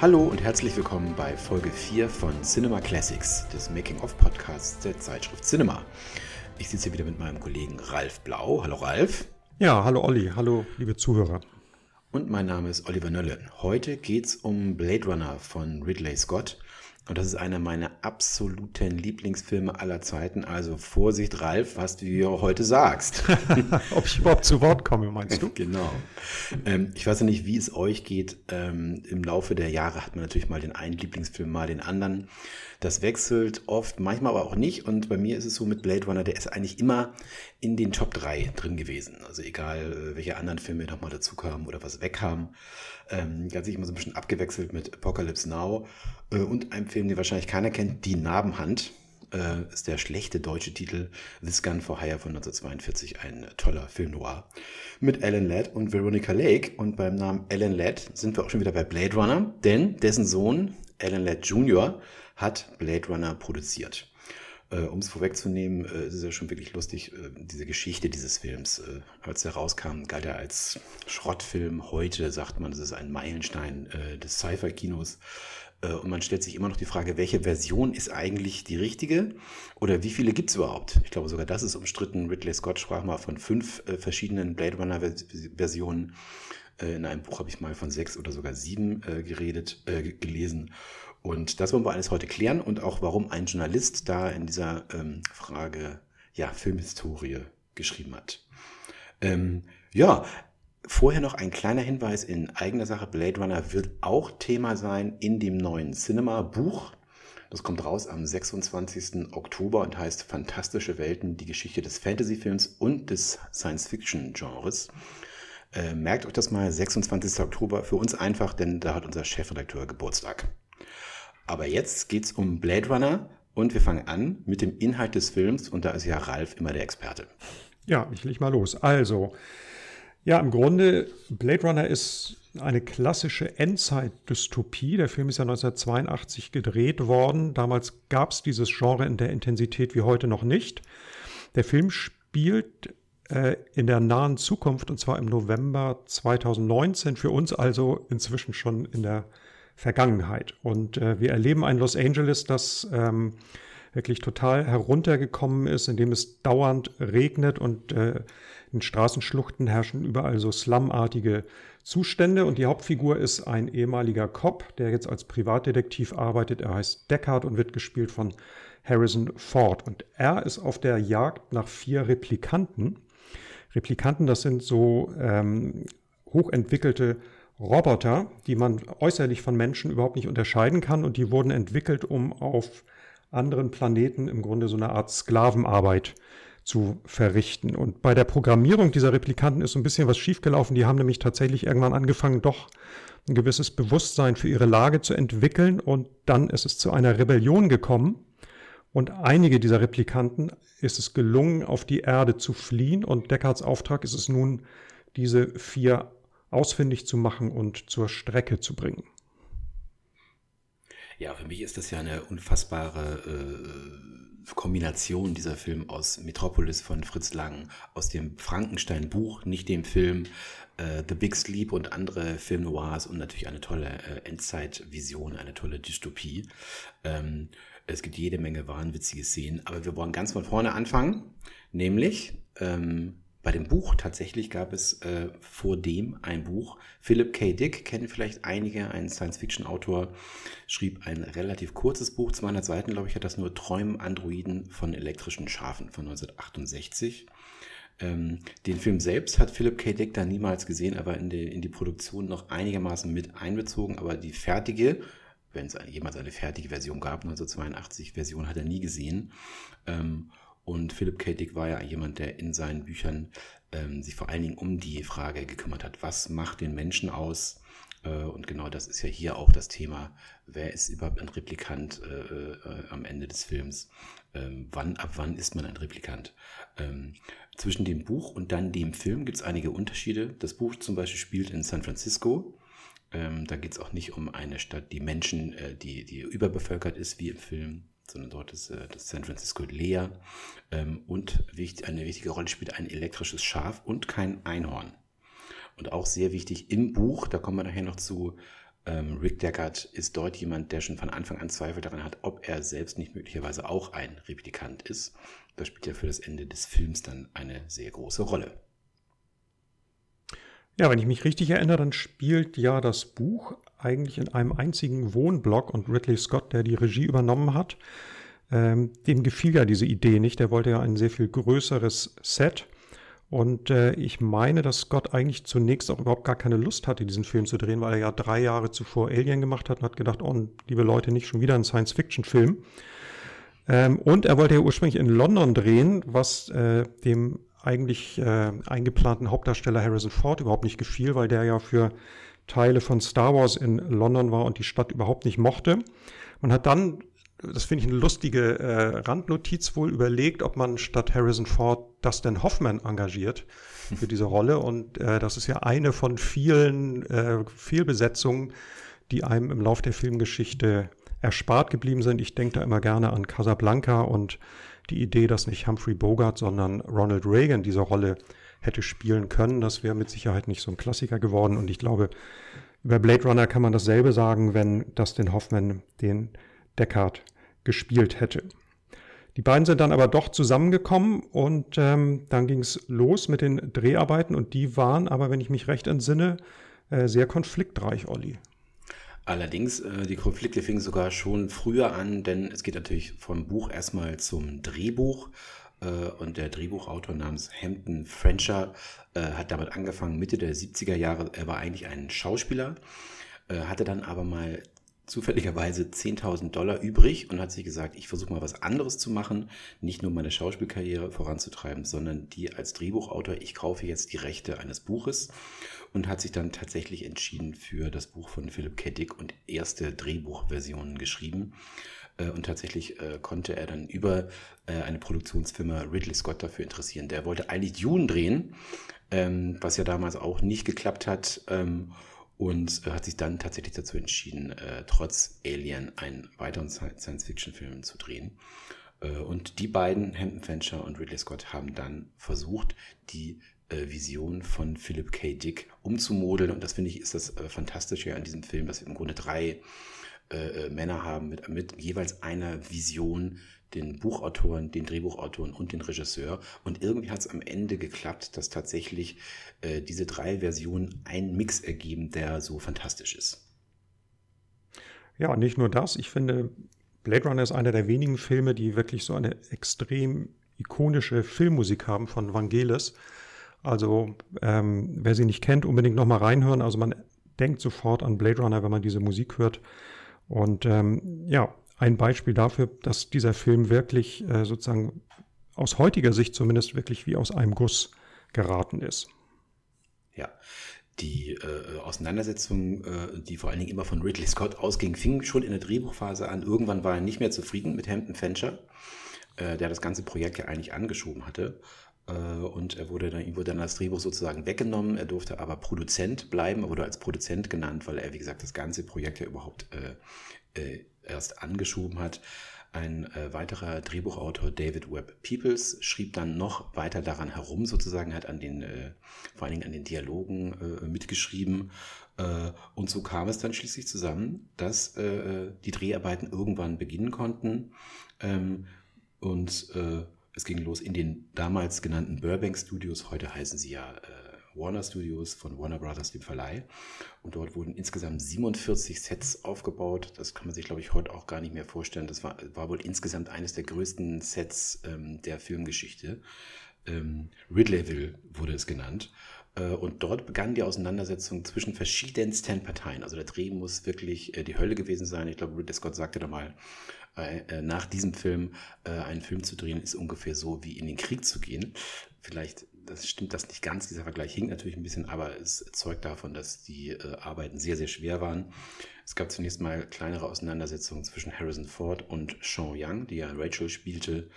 Hallo und herzlich willkommen bei Folge 4 von Cinema Classics, des Making-of-Podcasts der Zeitschrift Cinema. Ich sitze hier wieder mit meinem Kollegen Ralf Blau. Hallo Ralf. Ja, hallo Olli. Hallo liebe Zuhörer. Und mein Name ist Oliver Nölle. Heute geht es um Blade Runner von Ridley Scott. Und das ist einer meiner absoluten Lieblingsfilme aller Zeiten. Also Vorsicht, Ralf, was du hier heute sagst. Ob ich überhaupt zu Wort komme, meinst du? genau. Ähm, ich weiß ja nicht, wie es euch geht. Ähm, Im Laufe der Jahre hat man natürlich mal den einen Lieblingsfilm, mal den anderen. Das wechselt oft, manchmal aber auch nicht. Und bei mir ist es so mit Blade Runner, der ist eigentlich immer in den Top 3 drin gewesen. Also egal, äh, welche anderen Filme nochmal dazu kamen oder was wegkamen. Ähm, sich immer so ein bisschen abgewechselt mit Apocalypse Now und einem Film, den wahrscheinlich keiner kennt, Die Narbenhand. Äh, ist der schlechte deutsche Titel This Gun for Hire von 1942, ein toller Film noir mit Alan Ladd und Veronica Lake. Und beim Namen Alan Ladd sind wir auch schon wieder bei Blade Runner, denn dessen Sohn Alan Ladd Jr hat Blade Runner produziert. Äh, um es vorwegzunehmen, äh, ist es ja schon wirklich lustig, äh, diese Geschichte dieses Films. Äh, als er rauskam, galt er als Schrottfilm. Heute sagt man, es ist ein Meilenstein äh, des Sci-Fi-Kinos. Äh, und man stellt sich immer noch die Frage, welche Version ist eigentlich die richtige? Oder wie viele gibt es überhaupt? Ich glaube, sogar das ist umstritten. Ridley Scott sprach mal von fünf verschiedenen Blade Runner-Versionen. in einem Buch habe ich mal von sechs oder sogar sieben geredet, gelesen. Und das wollen wir alles heute klären und auch, warum ein Journalist da in dieser ähm, Frage ja, Filmhistorie geschrieben hat. Ähm, ja, vorher noch ein kleiner Hinweis in eigener Sache. Blade Runner wird auch Thema sein in dem neuen Cinema-Buch. Das kommt raus am 26. Oktober und heißt Fantastische Welten, die Geschichte des Fantasy-Films und des Science-Fiction-Genres. Äh, merkt euch das mal, 26. Oktober für uns einfach, denn da hat unser Chefredakteur Geburtstag. Aber jetzt geht es um Blade Runner und wir fangen an mit dem Inhalt des Films und da ist ja Ralf immer der Experte. Ja, ich leg mal los. Also, ja, im Grunde, Blade Runner ist eine klassische Endzeit-Dystopie. Der Film ist ja 1982 gedreht worden. Damals gab es dieses Genre in der Intensität wie heute noch nicht. Der Film spielt äh, in der nahen Zukunft und zwar im November 2019. Für uns also inzwischen schon in der Vergangenheit. Und äh, wir erleben ein Los Angeles, das ähm, wirklich total heruntergekommen ist, indem es dauernd regnet und äh, in Straßenschluchten herrschen überall so slumartige Zustände. Und die Hauptfigur ist ein ehemaliger Cop, der jetzt als Privatdetektiv arbeitet. Er heißt Deckard und wird gespielt von Harrison Ford. Und er ist auf der Jagd nach vier Replikanten. Replikanten, das sind so ähm, hochentwickelte Roboter, die man äußerlich von Menschen überhaupt nicht unterscheiden kann und die wurden entwickelt, um auf anderen Planeten im Grunde so eine Art Sklavenarbeit zu verrichten. Und bei der Programmierung dieser Replikanten ist so ein bisschen was schiefgelaufen. Die haben nämlich tatsächlich irgendwann angefangen, doch ein gewisses Bewusstsein für ihre Lage zu entwickeln und dann ist es zu einer Rebellion gekommen. Und einige dieser Replikanten ist es gelungen, auf die Erde zu fliehen und Deckards Auftrag ist es nun, diese vier ausfindig zu machen und zur Strecke zu bringen. Ja, für mich ist das ja eine unfassbare äh, Kombination dieser Film aus Metropolis von Fritz Lang, aus dem Frankenstein-Buch, nicht dem Film äh, The Big Sleep und andere Film Noirs und natürlich eine tolle äh, Endzeitvision, eine tolle Dystopie. Ähm, es gibt jede Menge wahnwitzige Szenen, aber wir wollen ganz von vorne anfangen, nämlich ähm, bei dem Buch tatsächlich gab es äh, vor dem ein Buch. Philip K. Dick kennen vielleicht einige, ein Science-Fiction-Autor, schrieb ein relativ kurzes Buch, 200 Seiten, glaube ich, hat das nur Träumen Androiden von elektrischen Schafen von 1968. Ähm, den Film selbst hat Philip K. Dick da niemals gesehen, aber in die, in die Produktion noch einigermaßen mit einbezogen. Aber die fertige, wenn es jemals eine fertige Version gab, 1982 Version, hat er nie gesehen. Ähm, und Philip K. Dick war ja jemand, der in seinen Büchern ähm, sich vor allen Dingen um die Frage gekümmert hat, was macht den Menschen aus? Äh, und genau das ist ja hier auch das Thema. Wer ist überhaupt ein Replikant äh, äh, am Ende des Films? Ähm, wann, ab wann ist man ein Replikant? Ähm, zwischen dem Buch und dann dem Film gibt es einige Unterschiede. Das Buch zum Beispiel spielt in San Francisco. Ähm, da geht es auch nicht um eine Stadt, die Menschen, äh, die, die überbevölkert ist, wie im Film, sondern dort ist äh, das San Francisco leer. Ähm, und wichtig, eine wichtige Rolle spielt ein elektrisches Schaf und kein Einhorn. Und auch sehr wichtig im Buch, da kommen wir nachher noch zu, Ähm, Rick Deckard ist dort jemand, der schon von Anfang an Zweifel daran hat, ob er selbst nicht möglicherweise auch ein Replikant ist. Das spielt ja für das Ende des Films dann eine sehr große Rolle. Ja, wenn ich mich richtig erinnere, dann spielt ja das Buch eigentlich in einem einzigen Wohnblock und Ridley Scott, der die Regie übernommen hat, ähm, dem gefiel ja diese Idee nicht. Der wollte ja ein sehr viel größeres Set. Und äh, ich meine, dass Scott eigentlich zunächst auch überhaupt gar keine Lust hatte, diesen Film zu drehen, weil er ja drei Jahre zuvor Alien gemacht hat und hat gedacht, oh, liebe Leute, nicht schon wieder ein Science-Fiction-Film. Ähm, und er wollte ja ursprünglich in London drehen, was äh, dem eigentlich äh, eingeplanten Hauptdarsteller Harrison Ford überhaupt nicht gefiel, weil der ja für Teile von Star Wars in London war und die Stadt überhaupt nicht mochte. Man hat dann das finde ich eine lustige äh, Randnotiz wohl überlegt, ob man statt Harrison Ford Dustin Hoffman engagiert für diese Rolle. Und äh, das ist ja eine von vielen äh, Fehlbesetzungen, die einem im Lauf der Filmgeschichte erspart geblieben sind. Ich denke da immer gerne an Casablanca und die Idee, dass nicht Humphrey Bogart, sondern Ronald Reagan diese Rolle hätte spielen können. Das wäre mit Sicherheit nicht so ein Klassiker geworden. Und ich glaube, über Blade Runner kann man dasselbe sagen, wenn Dustin Hoffman den Deckard gespielt hätte. Die beiden sind dann aber doch zusammengekommen und ähm, dann ging es los mit den Dreharbeiten und die waren aber, wenn ich mich recht entsinne, äh, sehr konfliktreich, Olli. Allerdings, äh, die Konflikte fingen sogar schon früher an, denn es geht natürlich vom Buch erstmal zum Drehbuch. Äh, und der Drehbuchautor namens Hampton Frencher äh, hat damit angefangen, Mitte der 70er Jahre. Er war eigentlich ein Schauspieler, äh, hatte dann aber mal zufälligerweise 10.000 Dollar übrig und hat sich gesagt, ich versuche mal was anderes zu machen, nicht nur meine Schauspielkarriere voranzutreiben, sondern die als Drehbuchautor, ich kaufe jetzt die Rechte eines Buches und hat sich dann tatsächlich entschieden für das Buch von Philip K. Dick und erste Drehbuchversionen geschrieben. Äh, und tatsächlich äh, konnte er dann über äh, eine Produktionsfirma Ridley Scott dafür interessieren. Der wollte eigentlich Dune drehen, ähm, was ja damals auch nicht geklappt hat. Ähm, und hat sich dann tatsächlich dazu entschieden, trotz Alien einen weiteren Science-Fiction-Film zu drehen. Und die beiden, Hampton Fancher und Ridley Scott, haben dann versucht, die Vision von Philip K. Dick umzumodeln. Und das finde ich ist das Fantastische an diesem Film, dass wir im Grunde drei äh, Männer haben mit, mit jeweils einer Vision, den Buchautoren, den Drehbuchautoren und den Regisseur. Und irgendwie hat es am Ende geklappt, dass tatsächlich äh, diese drei Versionen einen Mix ergeben, der so fantastisch ist. Ja, nicht nur das. Ich finde, Blade Runner ist einer der wenigen Filme, die wirklich so eine extrem ikonische Filmmusik haben von Vangelis. Also, ähm, wer sie nicht kennt, unbedingt nochmal reinhören. Also, man denkt sofort an Blade Runner, wenn man diese Musik hört. Und ähm, ja, ein Beispiel dafür, dass dieser Film wirklich äh, sozusagen aus heutiger Sicht zumindest wirklich wie aus einem Guss geraten ist. Ja, die äh, Auseinandersetzung, äh, die vor allen Dingen immer von Ridley Scott ausging, fing schon in der Drehbuchphase an. Irgendwann war er nicht mehr zufrieden mit Hampton Fancher, äh, der das ganze Projekt ja eigentlich angeschoben hatte. Äh, und er wurde dann, ihm wurde dann das Drehbuch sozusagen weggenommen. Er durfte aber Produzent bleiben, wurde als Produzent genannt, weil er, wie gesagt, das ganze Projekt ja überhaupt äh, äh, erst angeschoben hat. Ein äh, weiterer Drehbuchautor, David Webb Peoples, schrieb dann noch weiter daran herum, sozusagen, hat an den, äh, vor allen Dingen an den Dialogen äh, mitgeschrieben. Äh, und so kam es dann schließlich zusammen, dass die Dreharbeiten irgendwann beginnen konnten. Ähm, und es ging los in den damals genannten Burbank Studios, heute heißen sie ja Warner Studios von Warner Brothers, dem Verleih. Und dort wurden insgesamt 47 Sets aufgebaut. Das kann man sich, glaube ich, heute auch gar nicht mehr vorstellen. Das war, war wohl insgesamt eines der größten Sets ähm, der Filmgeschichte. Ähm, Ridleyville wurde es genannt. Äh, und dort begann die Auseinandersetzung zwischen verschiedensten Parteien. Also der Dreh muss wirklich äh, die Hölle gewesen sein. Ich glaube, Ridley Scott sagte da mal, äh, nach diesem Film einen Film zu drehen, ist ungefähr so wie in den Krieg zu gehen. Vielleicht das stimmt das nicht ganz. Dieser Vergleich hinkt natürlich ein bisschen, aber es zeugt davon, dass die Arbeiten sehr, sehr schwer waren. Es gab zunächst mal kleinere Auseinandersetzungen zwischen Harrison Ford und Sean Young, die ja Rachel spielte,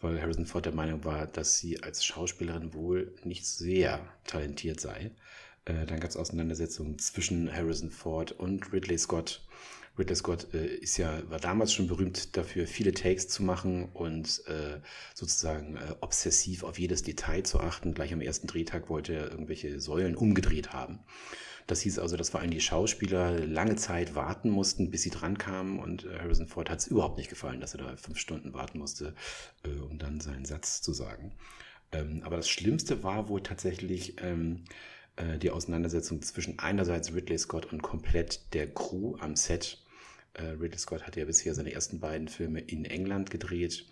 weil Harrison Ford der Meinung war, dass sie als Schauspielerin wohl nicht sehr talentiert sei. Äh, dann gab es Auseinandersetzungen zwischen Harrison Ford und Ridley Scott, Ridley Scott äh, ist ja, war damals schon berühmt dafür, viele Takes zu machen und äh, sozusagen äh, obsessiv auf jedes Detail zu achten. Gleich am ersten Drehtag wollte er irgendwelche Säulen umgedreht haben. Das hieß also, dass vor allem die Schauspieler lange Zeit warten mussten, bis sie dran kamen. Und äh, Harrison Ford hat es überhaupt nicht gefallen, dass er da fünf Stunden warten musste, äh, um dann seinen Satz zu sagen. Ähm, aber das Schlimmste war wohl tatsächlich ähm, äh, die Auseinandersetzung zwischen einerseits Ridley Scott und komplett der Crew am Set. Äh, Ridley Scott hatte ja bisher seine ersten beiden Filme in England gedreht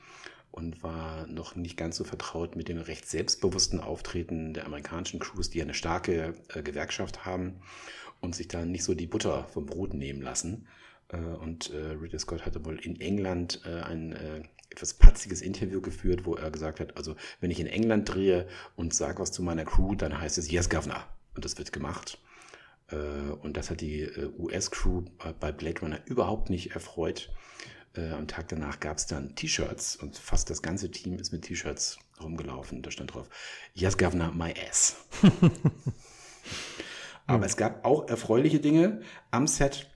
und war noch nicht ganz so vertraut mit dem recht selbstbewussten Auftreten der amerikanischen Crews, die eine starke äh, Gewerkschaft haben und sich da nicht so die Butter vom Brot nehmen lassen. Äh, und äh, Ridley Scott hatte wohl in England äh, ein äh, etwas patziges Interview geführt, wo er gesagt hat, also wenn ich in England drehe und sage was zu meiner Crew, dann heißt es Yes, Governor. Und das wird gemacht. Äh, und das hat die US-Crew bei Blade Runner überhaupt nicht erfreut. Äh, am Tag danach gab es dann T-Shirts und fast das ganze Team ist mit T-Shirts rumgelaufen. Da stand drauf, Yes, Governor, my ass. Aber es gab auch erfreuliche Dinge am Set.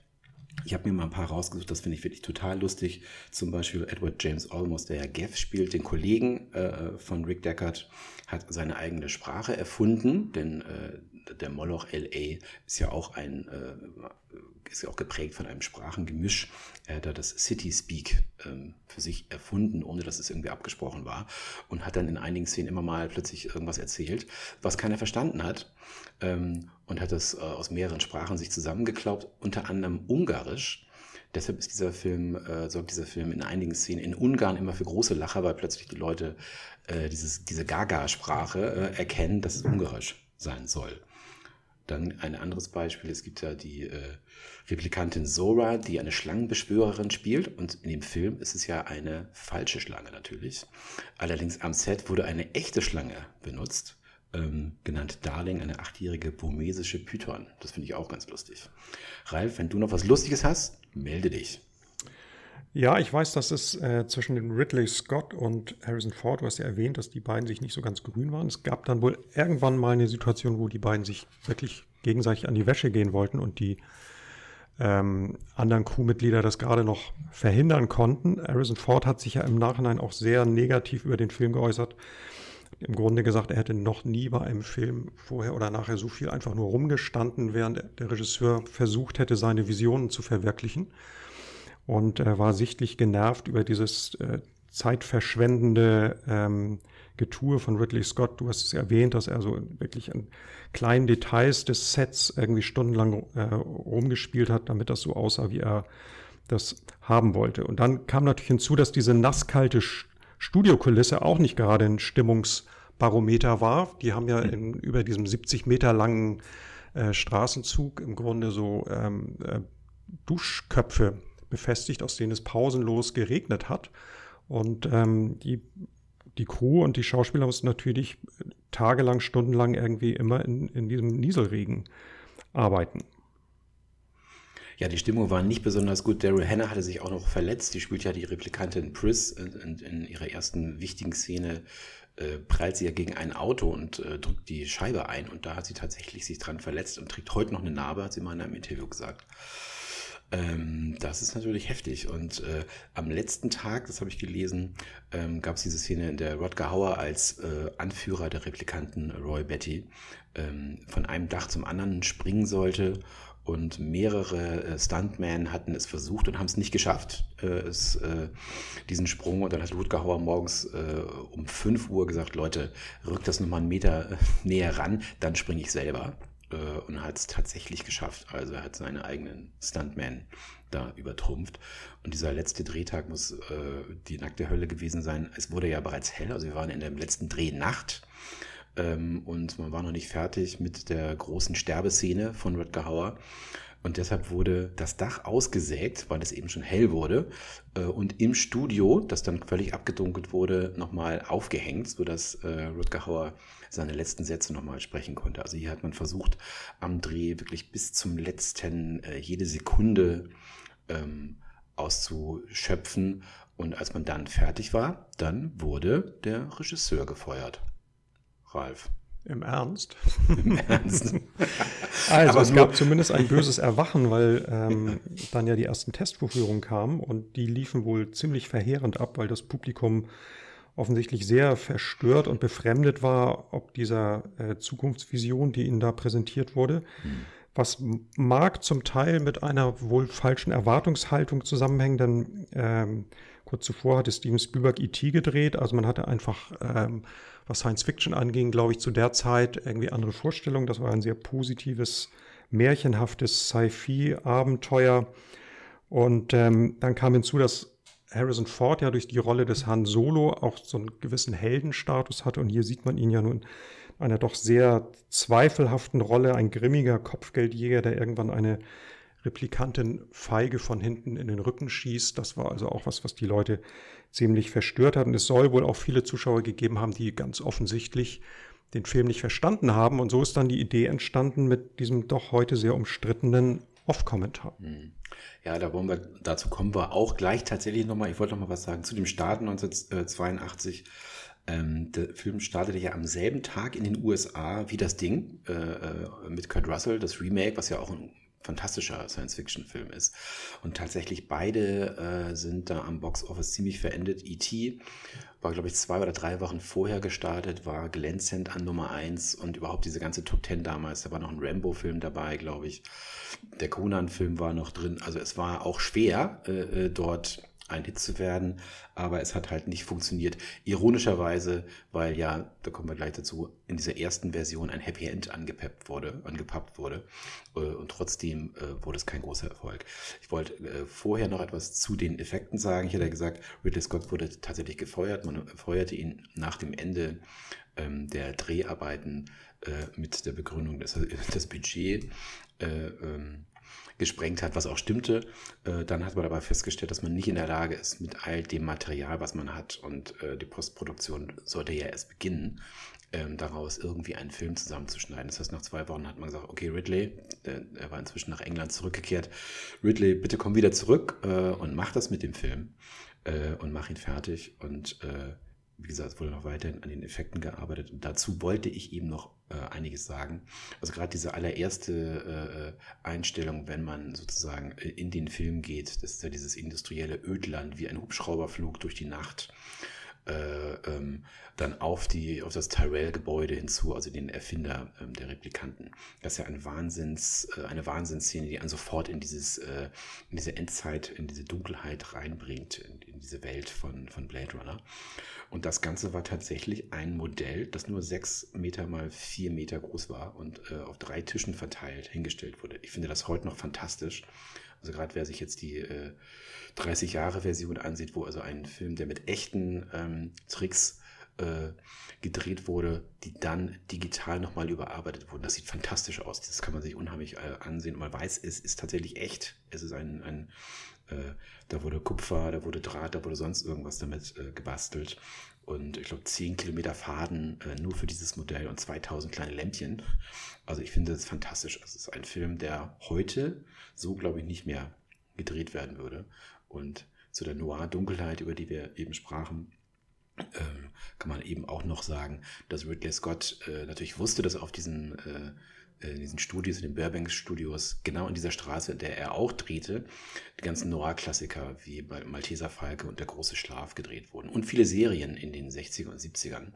Ich habe mir mal ein paar rausgesucht, das finde ich wirklich total lustig. Zum Beispiel Edward James Olmos, der ja Geff spielt, den Kollegen äh, von Rick Deckard, hat seine eigene Sprache erfunden, denn äh, der Moloch LA ist ja auch ein, äh, ist ja auch geprägt von einem Sprachengemisch. Er hat da das City Speak ähm, für sich erfunden, ohne dass es irgendwie abgesprochen war und hat dann in einigen Szenen immer mal plötzlich irgendwas erzählt, was keiner verstanden hat ähm, und hat das äh, aus mehreren Sprachen sich zusammengeklaubt, unter anderem Ungarisch. Deshalb ist dieser Film, äh, sorgt dieser Film in einigen Szenen in Ungarn immer für große Lacher, weil plötzlich die Leute äh, dieses, diese Gaga-Sprache äh, erkennen, dass es Ungarisch sein soll. Dann ein anderes Beispiel, es gibt ja die äh, Replikantin Zora, die eine Schlangenbeschwörerin spielt und in dem Film ist es ja eine falsche Schlange natürlich. Allerdings am Set wurde eine echte Schlange benutzt, ähm, genannt Darling, eine achtjährige burmesische Python. Das finde ich auch ganz lustig. Ralf, wenn du noch was Lustiges hast, melde dich. Ja, ich weiß, dass es äh, zwischen den Ridley Scott und Harrison Ford, du hast ja erwähnt, dass die beiden sich nicht so ganz grün waren. Es gab dann wohl irgendwann mal eine Situation, wo die beiden sich wirklich gegenseitig an die Wäsche gehen wollten und die ähm, anderen Crewmitglieder das gerade noch verhindern konnten. Harrison Ford hat sich ja im Nachhinein auch sehr negativ über den Film geäußert. Im Grunde gesagt, er hätte noch nie bei einem Film vorher oder nachher so viel einfach nur rumgestanden, während der Regisseur versucht hätte, seine Visionen zu verwirklichen und äh, war sichtlich genervt über dieses äh, zeitverschwendende ähm, Getue von Ridley Scott. Du hast es erwähnt, dass er so wirklich an kleinen Details des Sets irgendwie stundenlang äh, rumgespielt hat, damit das so aussah, wie er das haben wollte. Und dann kam natürlich hinzu, dass diese nasskalte Studiokulisse auch nicht gerade ein Stimmungsbarometer war. Die haben ja in, über diesem 70 Meter langen äh, Straßenzug im Grunde so ähm, äh, Duschköpfe befestigt, aus denen es pausenlos geregnet hat. Und ähm, die, die Crew und die Schauspieler mussten natürlich tagelang, stundenlang irgendwie immer in, in diesem Nieselregen arbeiten. Ja, die Stimmung war nicht besonders gut. Daryl Hannah hatte sich auch noch verletzt. Die spielt ja die Replikantin Pris in, in ihrer ersten wichtigen Szene äh, prallt sie ja gegen ein Auto und äh, drückt die Scheibe ein. Und da hat sie tatsächlich sich dran verletzt und trägt heute noch eine Narbe, hat sie mal in einem Interview gesagt. Ähm, das ist natürlich heftig. Und äh, am letzten Tag, das habe ich gelesen, ähm, gab es diese Szene, in der Rodger Hauer als äh, Anführer der Replikanten Roy Betty ähm, von einem Dach zum anderen springen sollte. Und mehrere äh, Stuntmen hatten es versucht und haben es nicht geschafft, äh, es, äh, diesen Sprung. Und dann hat Rutger Hauer morgens äh, um 5 Uhr gesagt, Leute, rückt das nochmal einen Meter äh, näher ran, dann springe ich selber äh, und hat es tatsächlich geschafft. Also er hat seine eigenen Stuntman da übertrumpft. Und dieser letzte Drehtag muss äh, die nackte Hölle gewesen sein. Es wurde ja bereits hell, also wir waren in der letzten Drehnacht. Ähm, und man war noch nicht fertig mit der großen Sterbeszene von Rutger Hauer. Und deshalb wurde das Dach ausgesägt, weil es eben schon hell wurde. Äh, und im Studio, das dann völlig abgedunkelt wurde, nochmal aufgehängt, sodass äh, Rutger Hauer seine letzten Sätze nochmal sprechen konnte. Also hier hat man versucht, am Dreh wirklich bis zum letzten äh, jede Sekunde ähm, auszuschöpfen. Und als man dann fertig war, dann wurde der Regisseur gefeuert. Ralf. Im Ernst? Im Ernst. also Aber es gab zumindest ein böses Erwachen, weil ähm, dann ja die ersten Testvorführungen kamen und die liefen wohl ziemlich verheerend ab, weil das Publikum offensichtlich sehr verstört und befremdet war, ob dieser äh, Zukunftsvision, die ihnen da präsentiert wurde. Mhm. Was mag zum Teil mit einer wohl falschen Erwartungshaltung zusammenhängen, denn ähm, kurz zuvor hatte Steven Spielberg E.T. gedreht, also man hatte einfach, ähm, was Science Fiction anging, glaube ich, zu der Zeit irgendwie andere Vorstellungen. Das war ein sehr positives, märchenhaftes Sci-Fi-Abenteuer. Und ähm, dann kam hinzu, dass Harrison Ford ja durch die Rolle des Han Solo auch so einen gewissen Heldenstatus hatte. Und hier sieht man ihn ja nun in einer doch sehr zweifelhaften Rolle, ein grimmiger Kopfgeldjäger, der irgendwann eine Replikantin feige von hinten in den Rücken schießt. Das war also auch was, was die Leute ziemlich verstört hat. Und es soll wohl auch viele Zuschauer gegeben haben, die ganz offensichtlich den Film nicht verstanden haben. Und so ist dann die Idee entstanden mit diesem doch heute sehr umstrittenen Off-Kommentar. Hm. Ja, da wollen wir, dazu kommen wir auch gleich tatsächlich nochmal. Ich wollte noch mal was sagen zu dem Start 1982. Ähm, der Film startete ja am selben Tag in den USA wie das Ding äh, äh, mit Kurt Russell, das Remake, was ja auch ein fantastischer Science-Fiction-Film ist. Und tatsächlich beide äh, sind da am Box-Office ziemlich verendet. E.T. war, glaube ich, zwei oder drei Wochen vorher gestartet, war glänzend an Nummer eins und überhaupt diese ganze Top Ten damals. Da war noch ein Rambo-Film dabei, glaube ich. Der Conan-Film war noch drin. Also es war auch schwer, äh, äh dort ein Hit zu werden, aber es hat halt nicht funktioniert. Ironischerweise, weil ja, da kommen wir gleich dazu, in dieser ersten Version ein Happy End angepeppt wurde, angepappt wurde äh, und trotzdem äh, wurde es kein großer Erfolg. Ich wollte äh, vorher noch etwas zu den Effekten sagen. Ich hatte gesagt, Ridley Scott wurde tatsächlich gefeuert. Man feuerte ihn nach dem Ende ähm, der Dreharbeiten mit der Begründung, dass das Budget ähm, gesprengt hat, was auch stimmte. Äh, dann hat man aber festgestellt, dass man nicht in der Lage ist, mit all dem Material, was man hat, und äh, die Postproduktion sollte ja erst beginnen, ähm, daraus irgendwie einen Film zusammenzuschneiden. Das heißt, nach zwei Wochen hat man gesagt, okay, Ridley, der, er war inzwischen nach England zurückgekehrt, Ridley, bitte komm wieder zurück äh, und mach das mit dem Film äh, und mach ihn fertig und äh, wie gesagt, es wurde noch weiterhin an den Effekten gearbeitet. Und dazu wollte ich eben noch äh, einiges sagen. Also gerade diese allererste äh, Einstellung, wenn man sozusagen äh, in den Film geht, das ist ja dieses industrielle Ödland, wie ein Hubschrauberflug durch die Nacht. Äh, ähm, dann auf, die, auf das Tyrell-Gebäude hinzu, also den Erfinder ähm, der Replikanten. Das ist ja ein Wahnsinns, äh, eine Wahnsinnsszene, die einen sofort in, dieses, äh, in diese Endzeit, in diese Dunkelheit reinbringt, in, in diese Welt von, von Blade Runner. Und das Ganze war tatsächlich ein Modell, das nur sechs Meter mal vier Meter groß war und äh, auf drei Tischen verteilt hingestellt wurde. Ich finde das heute noch fantastisch. Also gerade wer sich jetzt die äh, 30 Jahre Version ansieht, wo also ein Film, der mit echten ähm, Tricks äh, gedreht wurde, die dann digital nochmal überarbeitet wurden. Das sieht fantastisch aus. Das kann man sich unheimlich äh, ansehen. Und man weiß, es ist tatsächlich echt. Es ist ein, ein äh, da wurde Kupfer, da wurde Draht, da wurde sonst irgendwas damit äh, gebastelt. Und ich glaube, 10 Kilometer Faden äh, nur für dieses Modell und 2000 kleine Lämpchen. Also ich finde das fantastisch. Es ist ein Film, der heute so, glaube ich, nicht mehr gedreht werden würde. Und zu der Noir-Dunkelheit, über die wir eben sprachen, ähm, kann man eben auch noch sagen, dass Ridley Scott äh, natürlich wusste, dass auf diesen äh, in diesen Studios, in den Burbank Studios, genau in dieser Straße, in der er auch drehte, die ganzen Noir-Klassiker wie Malteser Falke und Der große Schlaf gedreht wurden. Und viele Serien in den 60er und 70ern.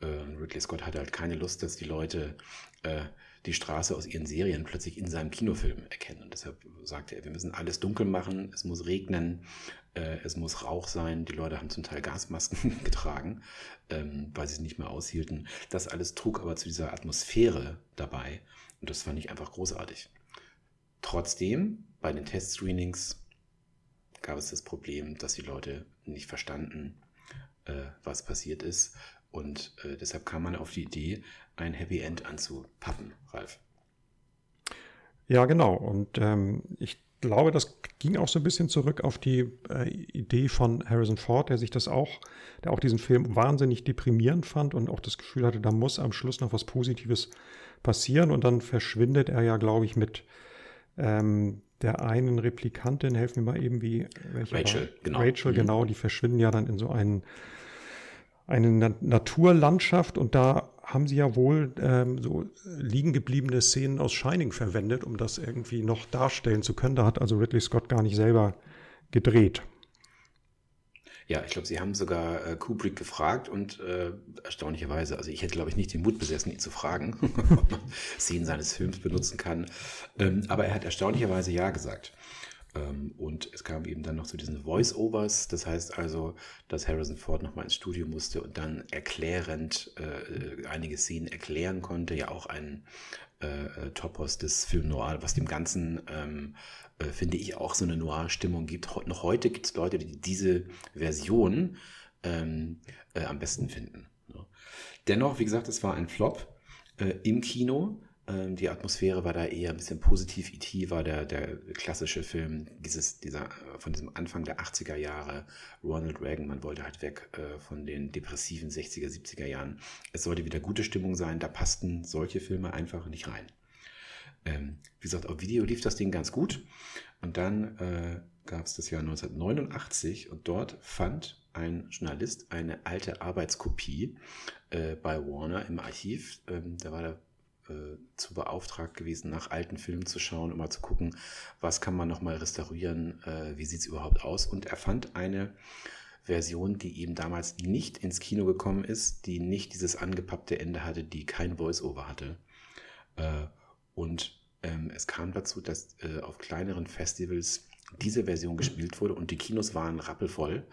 Äh, Ridley Scott hatte halt keine Lust, dass die Leute äh, die Straße aus ihren Serien plötzlich in seinem Kinofilm erkennen. Und deshalb sagte er, wir müssen alles dunkel machen, es muss regnen, äh, es muss Rauch sein. Die Leute haben zum Teil Gasmasken getragen, ähm, weil sie es nicht mehr aushielten. Das alles trug aber zu dieser Atmosphäre dabei. Und das fand ich einfach großartig. Trotzdem, bei den Testscreenings gab es das Problem, dass die Leute nicht verstanden, äh, was passiert ist. Und äh, deshalb kam man auf die Idee, ein Happy End anzupappen, Ralf. Ja, genau. Und ähm, ich glaube, das ging auch so ein bisschen zurück auf die äh, Idee von Harrison Ford, der sich das auch, der auch diesen Film wahnsinnig deprimierend fand und auch das Gefühl hatte, da muss am Schluss noch was Positives passieren. Und dann verschwindet er ja, glaube ich, mit ähm, der einen Replikantin, helfen mir mal eben, wie welche Rachel, war? genau. Rachel, mhm. genau, die verschwinden ja dann in so einen, eine Naturlandschaft und da haben sie ja wohl ähm, so liegen gebliebene Szenen aus Shining verwendet, um das irgendwie noch darstellen zu können. Da hat also Ridley Scott gar nicht selber gedreht. Ja, ich glaube, sie haben sogar äh, Kubrick gefragt und äh, erstaunlicherweise, also ich hätte, glaube ich, nicht den Mut besessen, ihn zu fragen, ob man Szenen seines Films benutzen kann. Ähm, aber er hat erstaunlicherweise Ja gesagt. Ähm, und es kam eben dann noch zu diesen Voice-Overs, das heißt also, dass Harrison Ford nochmal ins Studio musste und dann erklärend äh, einige Szenen erklären konnte, ja auch ein äh, äh Topos des Film Noir, was dem Ganzen ähm, äh, finde ich, auch so eine Noir-Stimmung gibt. Noch heute gibt es Leute, die diese Version ähm, äh, am besten finden. Ne? Dennoch, wie gesagt, es war ein Flop äh, im Kino. Ähm, die Atmosphäre war da eher ein bisschen positiv. E.T. war der, der klassische Film dieses, dieser, äh, von diesem Anfang der 80er Jahre. Ronald Reagan, man wollte halt weg äh, von den depressiven 60er, 70er Jahren. Es sollte wieder gute Stimmung sein. Da passten solche Filme einfach nicht rein. Ähm, wie gesagt, auf Video lief das Ding ganz gut. Und dann äh, gab es das Jahr 1989 und dort fand ein Journalist eine alte Arbeitskopie äh, bei Warner im Archiv. Ähm, da war er äh, zu beauftragt gewesen, nach alten Filmen zu schauen, um mal zu gucken, was kann man nochmal restaurieren, äh, wie sieht es überhaupt aus. Und er fand eine Version, die eben damals nicht ins Kino gekommen ist, die nicht dieses angepappte Ende hatte, die kein Voice-Over hatte. Äh, und ähm, es kam dazu, dass äh, auf kleineren Festivals diese Version gespielt wurde und die Kinos waren rappelvoll.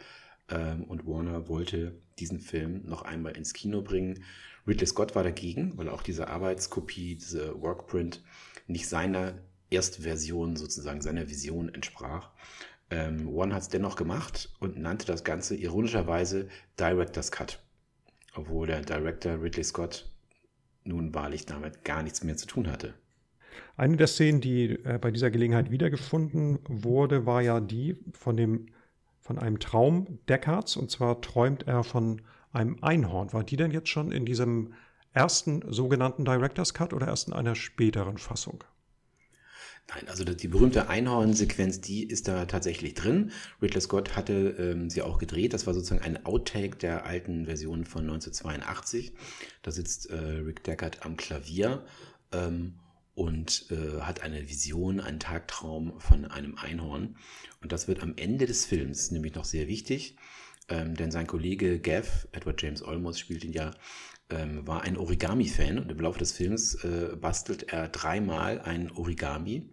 Ähm, und Warner wollte diesen Film noch einmal ins Kino bringen. Ridley Scott war dagegen, weil auch diese Arbeitskopie, diese Workprint nicht seiner Erstversion sozusagen, seiner Vision entsprach. Ähm, One hat es dennoch gemacht und nannte das Ganze ironischerweise Director's Cut. Obwohl der Director Ridley Scott nun wahrlich damit gar nichts mehr zu tun hatte. Eine der Szenen, die äh, bei dieser Gelegenheit wiedergefunden wurde, war ja die von, dem, von einem Traum Deckards. Und zwar träumt er von einem Einhorn. War die denn jetzt schon in diesem ersten sogenannten Director's Cut oder erst in einer späteren Fassung? Nein, also die berühmte Einhorn-Sequenz, die ist da tatsächlich drin. Ridley Scott hatte ähm, sie auch gedreht. Das war sozusagen ein Outtake der alten Version von 1982. Da sitzt äh, Rick Deckard am Klavier ähm, und äh, hat eine Vision, einen Tagtraum von einem Einhorn. Und das wird am Ende des Films nämlich noch sehr wichtig, ähm, denn sein Kollege Gav, Edward James Olmos spielt ihn ja, ähm, war ein Origami-Fan und im Laufe des Films äh, bastelt er dreimal ein Origami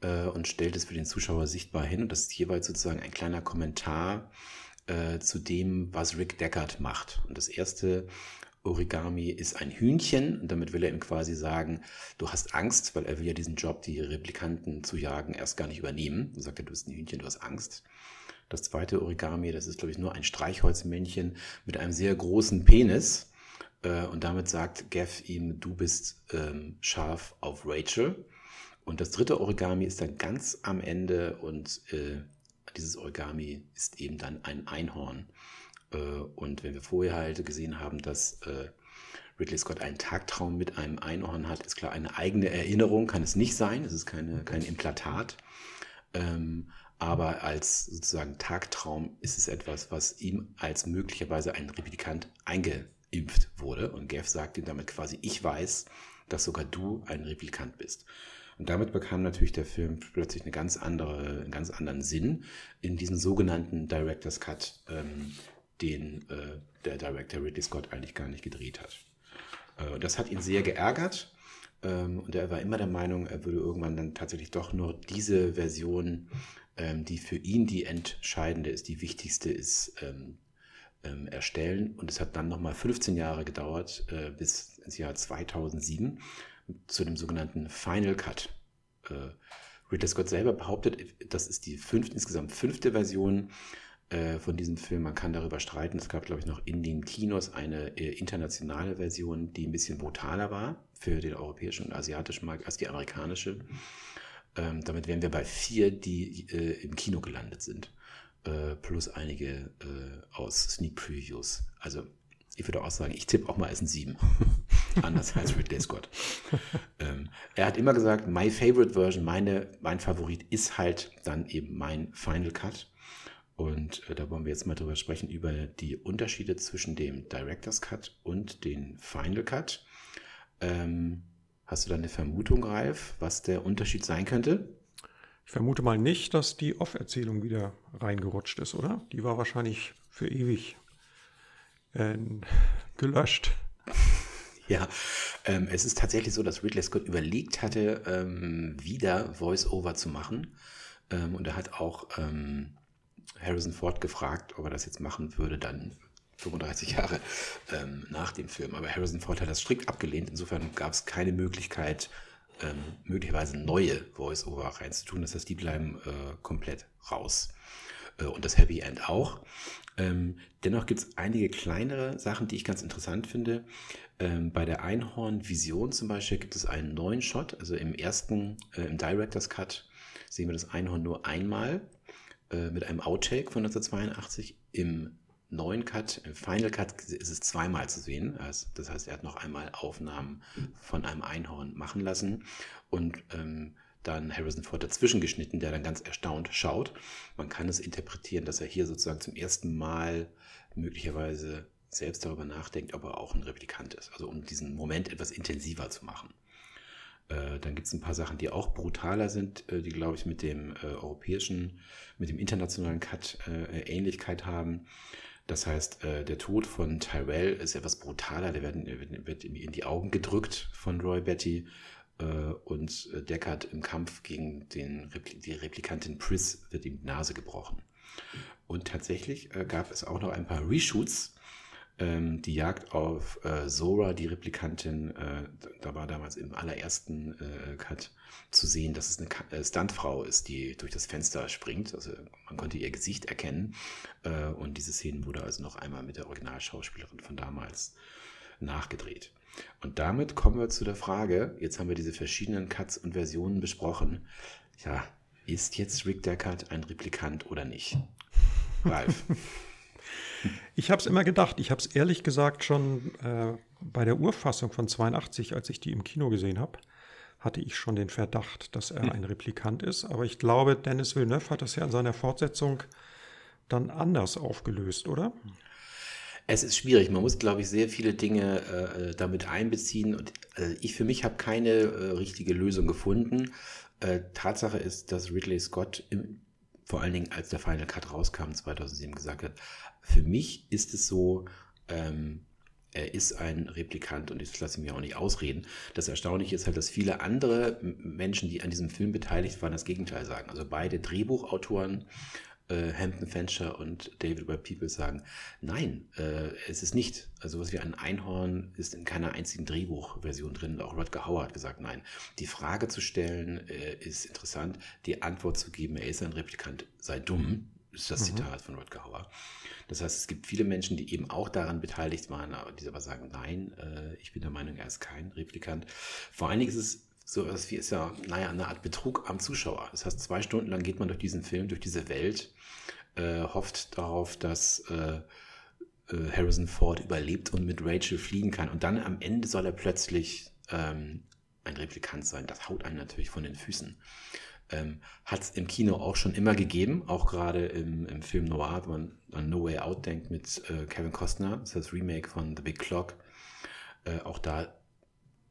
äh, und stellt es für den Zuschauer sichtbar hin und das ist jeweils sozusagen ein kleiner Kommentar äh, zu dem, was Rick Deckard macht. Und das erste Origami ist ein Hühnchen und damit will er ihm quasi sagen, du hast Angst, weil er will ja diesen Job, die Replikanten zu jagen, erst gar nicht übernehmen. Dann sagt er, du bist ein Hühnchen, du hast Angst. Das zweite Origami, das ist, glaube ich, nur ein Streichholzmännchen mit einem sehr großen Penis. Äh, und damit sagt Gav ihm, du bist ähm, scharf auf Rachel. Und das dritte Origami ist dann ganz am Ende und äh, dieses Origami ist eben dann ein Einhorn. Äh, und wenn wir vorher halt gesehen haben, dass äh, Ridley Scott einen Tagtraum mit einem Einhorn hat, ist klar, eine eigene Erinnerung kann es nicht sein. Es ist keine, kein Implantat. Ähm, aber als sozusagen Tagtraum ist es etwas, was ihm als möglicherweise ein Replikant eingeimpft wurde. Und Gav sagt ihm damit quasi, ich weiß, dass sogar du ein Replikant bist. Und damit bekam natürlich der Film plötzlich eine ganz andere, einen ganz anderen Sinn in diesem sogenannten Director's Cut, ähm, den äh, der Director Ridley Scott eigentlich gar nicht gedreht hat. Äh, das hat ihn sehr geärgert ähm, und er war immer der Meinung, er würde irgendwann dann tatsächlich doch nur diese Version, ähm, die für ihn die entscheidende ist, die wichtigste ist, ähm, ähm erstellen. Und es hat dann nochmal 15 Jahre gedauert, äh, bis ins Jahr 2007, zu dem sogenannten Final Cut. Äh, Ridley Scott selber behauptet, das ist die fünfte, insgesamt fünfte Version äh, von diesem Film. Man kann darüber streiten. Es gab, glaube ich, noch in den Kinos eine äh, internationale Version, die ein bisschen brutaler war für den europäischen und asiatischen Markt als die amerikanische. Ähm, damit wären wir bei vier, die äh, im Kino gelandet sind. Äh, plus einige äh, aus Sneak Previews. Also ich würde auch sagen, ich tippe auch mal, es sind sieben. Anders als Ridley Scott. ähm, er hat immer gesagt, my favorite version, meine, mein Favorit ist halt dann eben mein Final Cut. Und äh, da wollen wir jetzt mal drüber sprechen, über die Unterschiede zwischen dem Director's Cut und dem Final Cut. Ähm, hast du da eine Vermutung, Ralf, was der Unterschied sein könnte? Ich vermute mal nicht, dass die Off-Erzählung wieder reingerutscht ist, oder? Die war wahrscheinlich für ewig äh, gelöscht. Ja, ähm, es ist tatsächlich so, dass Ridley Scott überlegt hatte, ähm, wieder Voice-Over zu machen. Ähm, und er hat auch ähm, Harrison Ford gefragt, ob er das jetzt machen würde, dann 35 Jahre ähm, nach dem Film. Aber Harrison Ford hat das strikt abgelehnt. Insofern gab es keine Möglichkeit, ähm, möglicherweise neue Voice-Over reinzutun. Das heißt, die bleiben äh, komplett raus. Äh, und das Happy End auch. Ähm, dennoch gibt es einige kleinere Sachen, die ich ganz interessant finde. Ähm, bei der Einhorn-Vision zum Beispiel gibt es einen neuen Shot. Also im ersten, äh, im Director's Cut sehen wir das Einhorn nur einmal äh, mit einem Outtake von 1982. Im neuen Cut, im Final Cut ist es zweimal zu sehen. Also, das heißt, er hat noch einmal Aufnahmen von einem Einhorn machen lassen und ähm, dann Harrison Ford dazwischen geschnitten, der dann ganz erstaunt schaut. Man kann es interpretieren, dass er hier sozusagen zum ersten Mal möglicherweise selbst darüber nachdenkt, ob er auch ein Replikant ist. Also um diesen Moment etwas intensiver zu machen. Äh, dann gibt es ein paar Sachen, die auch brutaler sind, äh, die, glaube ich, mit dem äh, europäischen, mit dem internationalen Cut äh, Ähnlichkeit haben. Das heißt, äh, der Tod von Tyrell ist etwas brutaler, der wird, wird in die Augen gedrückt von Roy Betty äh, und Deckard im Kampf gegen den, die Replikantin Pris wird ihm die Nase gebrochen. Und tatsächlich gab es auch noch ein paar Reshoots ähm, die Jagd auf äh, Zora, die Replikantin, äh, da war damals im allerersten äh, Cut zu sehen, dass es eine äh, Stuntfrau ist, die durch das Fenster springt. Also man konnte ihr Gesicht erkennen. Äh, und diese Szene wurde also noch einmal mit der Originalschauspielerin von damals nachgedreht. Und damit kommen wir zu der Frage, jetzt haben wir diese verschiedenen Cuts und Versionen besprochen. Ja, ist jetzt Rick Deckard ein Replikant oder nicht? Ralf. Ich habe es immer gedacht. Ich habe es ehrlich gesagt schon äh, bei der Urfassung von 82, als ich die im Kino gesehen habe, hatte ich schon den Verdacht, dass er hm. ein Replikant ist. Aber ich glaube, Dennis Villeneuve hat das ja in seiner Fortsetzung dann anders aufgelöst, oder? Es ist schwierig. Man muss, glaube ich, sehr viele Dinge äh, damit einbeziehen. Und äh, ich für mich habe keine äh, richtige Lösung gefunden. Äh, Tatsache ist, dass Ridley Scott im, vor allen Dingen als der Final Cut rauskam 2007 gesagt hat, für mich ist es so, ähm, er ist ein Replikant und ich lasse mir auch nicht ausreden. Das Erstaunliche ist halt, dass viele andere Menschen, die an diesem Film beteiligt waren, das Gegenteil sagen. Also beide Drehbuchautoren, äh, Hampton Fancher und David Webb People sagen, nein, äh, es ist nicht. Also was wie ein Einhorn ist in keiner einzigen Drehbuchversion drin. Auch Rutger Hauer hat gesagt, nein. Die Frage zu stellen äh, ist interessant. Die Antwort zu geben, er ist ein Replikant, sei dumm, ist das mhm. Zitat von Rutger Hauer. Das heißt, es gibt viele Menschen, die eben auch daran beteiligt waren, die aber sagen, nein, äh, ich bin der Meinung, er ist kein Replikant. Vor allen Dingen ist es so etwas wie, ist ja, naja, eine Art Betrug am Zuschauer. Das heißt, zwei Stunden lang geht man durch diesen Film, durch diese Welt, äh, hofft darauf, dass äh, äh, Harrison Ford überlebt und mit Rachel fliegen kann. Und dann am Ende soll er plötzlich ähm, ein Replikant sein. Das haut einen natürlich von den Füßen. Ähm, Hat es im Kino auch schon immer gegeben, auch gerade im, im Film Noir, wenn man an No Way Out denkt mit äh, Kevin Costner, das ist das Remake von The Big Clock. Äh, auch da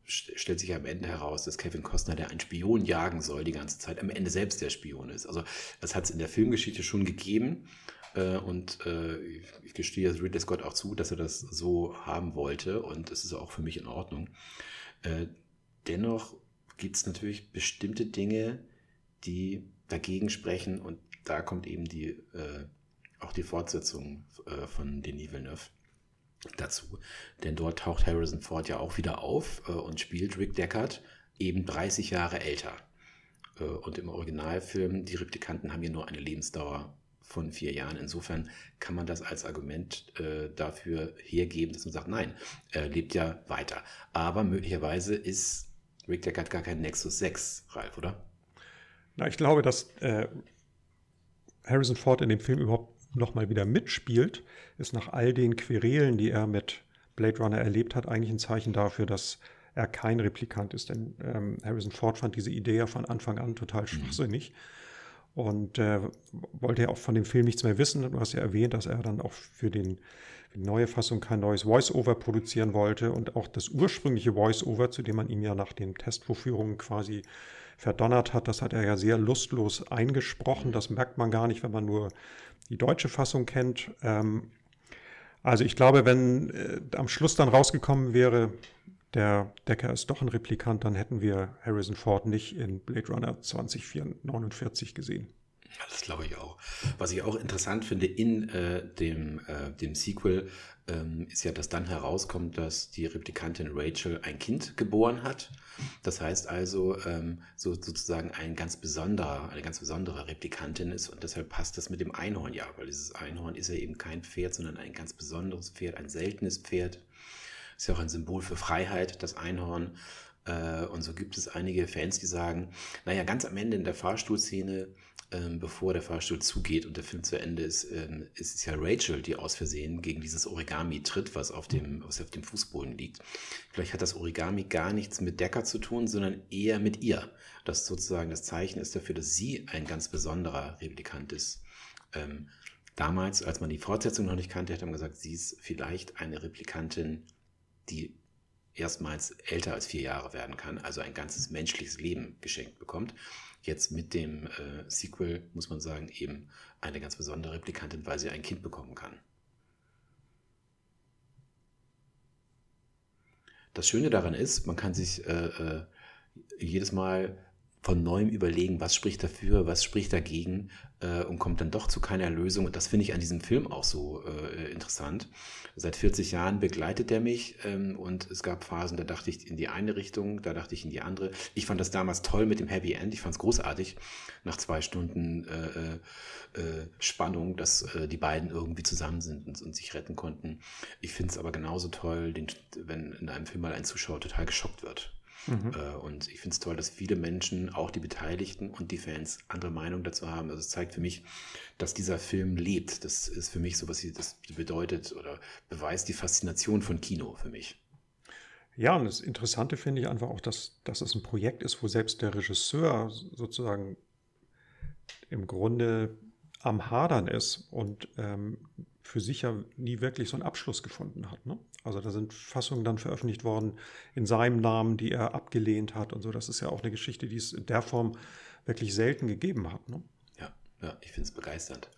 st stellt sich am Ende heraus, dass Kevin Costner, der einen Spion jagen soll die ganze Zeit, am Ende selbst der Spion ist. Also das hat es in der Filmgeschichte schon gegeben. Äh, und äh, ich gestehe Ridley Scott auch zu, dass er das so haben wollte und es ist auch für mich in Ordnung. Äh, dennoch gibt es natürlich bestimmte Dinge, die dagegen sprechen und da kommt eben die, äh, auch die Fortsetzung äh, von Denis Villeneuve dazu. Denn dort taucht Harrison Ford ja auch wieder auf äh, und spielt Rick Deckard eben 30 Jahre älter. Äh, und im Originalfilm, die Replikanten haben ja nur eine Lebensdauer von vier Jahren. Insofern kann man das als Argument äh, dafür hergeben, dass man sagt, nein, er lebt ja weiter. Aber möglicherweise ist Rick Deckard gar kein Nexus 6, Ralf, oder? Na, ich glaube, dass äh, Harrison Ford in dem Film überhaupt nochmal wieder mitspielt, ist nach all den Querelen, die er mit Blade Runner erlebt hat, eigentlich ein Zeichen dafür, dass er kein Replikant ist. Denn ähm, Harrison Ford fand diese Idee ja von Anfang an total mhm. schwachsinnig. Mhm. und äh, wollte ja auch von dem Film nichts mehr wissen. Du hast ja erwähnt, dass er dann auch für, den, für die neue Fassung kein neues Voice-Over produzieren wollte und auch das ursprüngliche Voice-Over, zu dem man ihm ja nach den Testvorführungen quasi verdonnert hat, das hat er ja sehr lustlos eingesprochen. Das merkt man gar nicht, wenn man nur die deutsche Fassung kennt. Ähm, also ich glaube, wenn äh, am Schluss dann rausgekommen wäre, der Decker ist doch ein Replikant, dann hätten wir Harrison Ford nicht in Blade Runner 2049 gesehen. Das glaube ich auch. Was ich auch interessant finde in äh, dem, äh, dem Sequel, ähm, ist ja, dass dann herauskommt, dass die Replikantin Rachel ein Kind geboren hat. Das heißt also, ähm, so, sozusagen ein ganz besonderer, eine ganz besondere Replikantin ist und deshalb passt das mit dem Einhorn ja, weil dieses Einhorn ist ja eben kein Pferd, sondern ein ganz besonderes Pferd, ein seltenes Pferd. Ist ja auch ein Symbol für Freiheit, das Einhorn. Äh, und so gibt es einige Fans, die sagen, naja, ganz am Ende in der Fahrstuhlszene, ähm, bevor der Fahrstuhl zugeht und der Film zu Ende ist, ähm, ist es ja Rachel, die aus Versehen gegen dieses Origami tritt, was auf dem, was auf dem Fußboden liegt. Vielleicht hat das Origami gar nichts mit Decker zu tun, sondern eher mit ihr. Das sozusagen das Zeichen ist dafür, dass sie ein ganz besonderer Replikant ist. Ähm, damals, als man die Fortsetzung noch nicht kannte, hat man gesagt, sie ist vielleicht eine Replikantin die erstmals älter als vier Jahre werden kann, also ein ganzes menschliches Leben geschenkt bekommt. Jetzt mit dem äh, Sequel muss man sagen, eben eine ganz besondere Replikantin, weil sie ein Kind bekommen kann. Das Schöne daran ist, man kann sich äh, äh, jedes Mal von neuem überlegen, was spricht dafür, was spricht dagegen äh, und kommt dann doch zu keiner Lösung. Und das finde ich an diesem Film auch so äh, interessant. Seit 40 Jahren begleitet er mich ähm, und es gab Phasen, da dachte ich in die eine Richtung, da dachte ich in die andere. Ich fand das damals toll mit dem Happy End, ich fand es großartig, nach zwei Stunden äh, äh Spannung, dass äh, die beiden irgendwie zusammen sind und, und sich retten konnten. Ich finde es aber genauso toll, den, wenn in einem Film mal ein Zuschauer total geschockt wird Mhm. Äh, und ich finde es toll, dass viele Menschen, auch die Beteiligten und die Fans, andere Meinungen dazu haben. Also es zeigt für mich, dass dieser Film lebt. Das ist für mich so, was das bedeutet oder beweist die Faszination von Kino für mich. Ja, und das Interessante finde ich einfach auch, dass, dass es ein Projekt ist, wo selbst der Regisseur sozusagen im Grunde am Hadern ist und ähm, für sich ja nie wirklich so einen Abschluss gefunden hat. Ne? Also da sind Fassungen dann veröffentlicht worden in seinem Namen, die er abgelehnt hat und so. Das ist ja auch eine Geschichte, die es in der Form wirklich selten gegeben hat. Ne? Ja, ja, ich finde es begeisternd.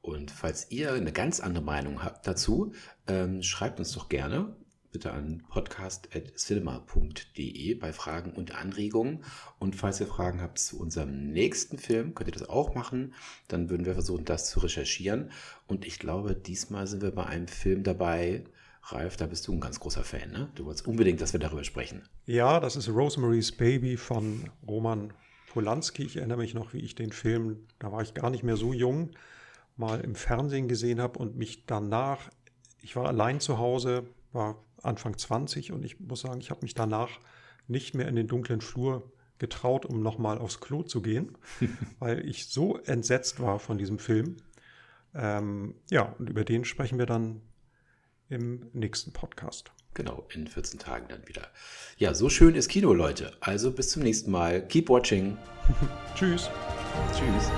Und falls ihr eine ganz andere Meinung habt dazu, ähm, schreibt uns doch gerne bitte an podcast.cinema.de bei Fragen und Anregungen. Und falls ihr Fragen habt zu unserem nächsten Film, könnt ihr das auch machen. Dann würden wir versuchen, das zu recherchieren. Und ich glaube, diesmal sind wir bei einem Film dabei. Ralf, da bist du ein ganz großer Fan, ne? Du wolltest unbedingt, dass wir darüber sprechen. Ja, das ist Rosemary's Baby von Roman Polanski. Ich erinnere mich noch, wie ich den Film, da war ich gar nicht mehr so jung, mal im Fernsehen gesehen habe und mich danach, ich war allein zu Hause, war Anfang 20 und ich muss sagen, ich habe mich danach nicht mehr in den dunklen Flur getraut, um nochmal aufs Klo zu gehen, weil ich so entsetzt war von diesem Film. Ähm, ja, und über den sprechen wir dann im nächsten Podcast. Genau, in 14 Tagen dann wieder. Ja, so schön ist Kino, Leute. Also bis zum nächsten Mal. Keep watching. Tschüss. Tschüss.